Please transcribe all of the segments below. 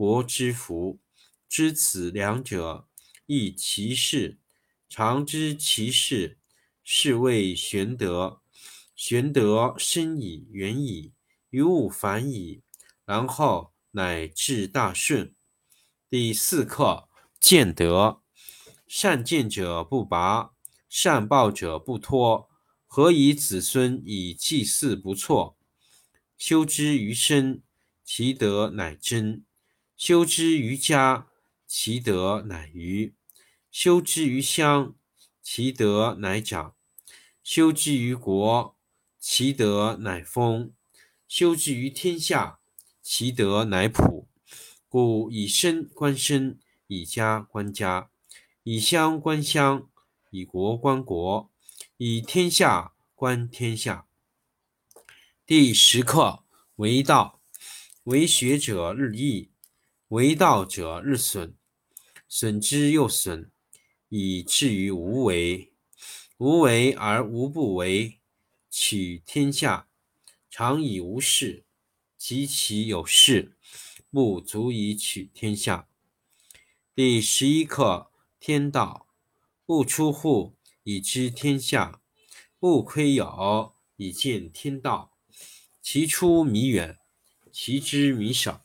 国之福，知此两者，亦其事。常知其事，是谓玄德。玄德深矣，远矣，于物反矣，然后乃至大顺。第四课见德。善见者不拔，善报者不脱。何以子孙以祭祀不辍？修之于身，其德乃真。修之于家，其德乃余；修之于乡，其德乃长；修之于国，其德乃丰；修之于天下，其德乃普。故以身观身，以家观家，以乡观乡，以国观国，以天下观天下。第十课为道，为学者日益。为道者日损，损之又损，以至于无为。无为而无不为，取天下常以无事，及其有事，不足以取天下。第十一课天道，不出户，以知天下；不窥牖，以见天道。其出弥远，其知弥少。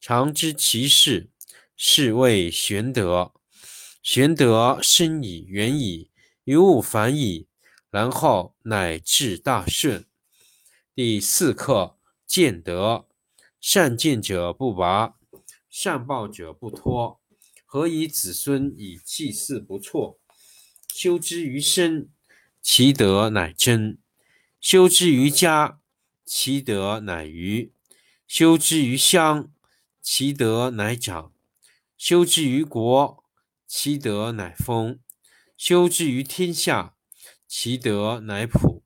常知其事，是谓玄德。玄德深以，远矣，于物反矣，然后乃至大顺。第四课见德。善见者不拔，善报者不脱。何以子孙以祭祀不辍？修之于身，其德乃真；修之于家，其德乃余；修之于乡，其德乃长，修之于国，其德乃丰；修之于天下，其德乃普。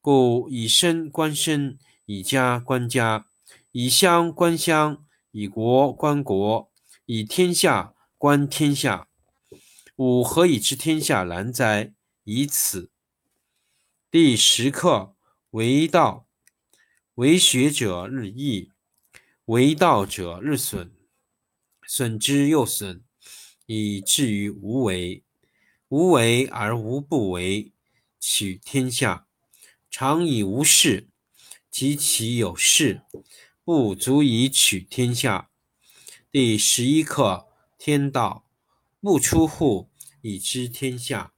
故以身观身，以家观家，以乡观乡，以国观国，以天下观天下。吾何以知天下然哉？以此。第十课为道，为学者日益。为道者日损，损之又损，以至于无为。无为而无不为，取天下常以无事，及其有事，不足以取天下。第十一课天道，不出户，以知天下；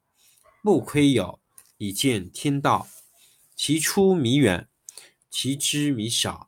不窥牖，以见天道。其出弥远，其知弥少。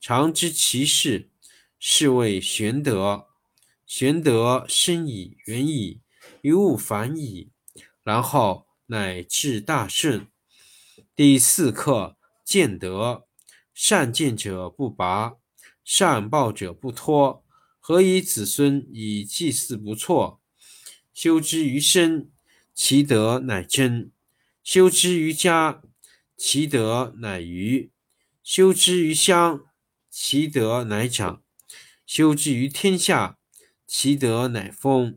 常知其事，是谓玄德。玄德深矣，远矣，于物反矣，然后乃至大顺。第四课：见德。善见者不拔，善抱者不脱。何以子孙以祭祀不辍？修之于身，其德乃真；修之于家，其德乃余；修之于乡，其德乃长；修之于天下，其德乃丰；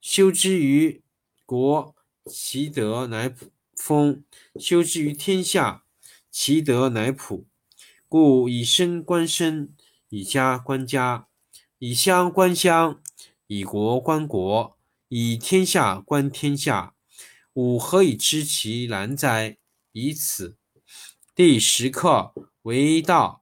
修之于国，其德乃丰；修之于天下，其德乃普。故以身观身，以家观家，以乡观乡，以国观国，以天下观天下。吾何以知其然哉？以此。第十课：为道，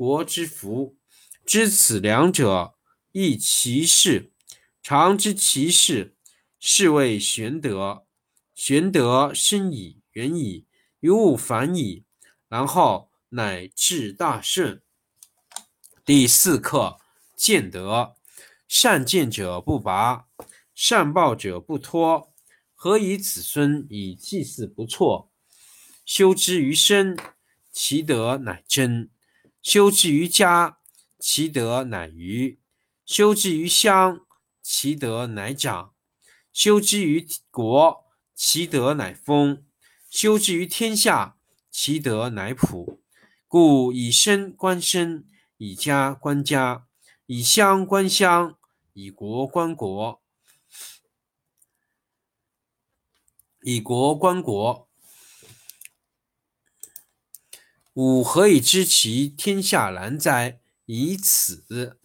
国之福。知此两者，亦其事。常知其事，是谓玄德。玄德深矣，远矣，于物反矣，然后。乃至大顺。第四课：见德。善见者不拔，善抱者不脱。何以子孙以祭祀不辍？修之于身，其德乃真；修之于家，其德乃余；修之于乡，其德乃长；修之于国，其德乃丰；修之于天下，其德乃普。故以身观身，以家观家，以乡观乡，以国观国，以国观国。吾何以知其天下难哉？以此。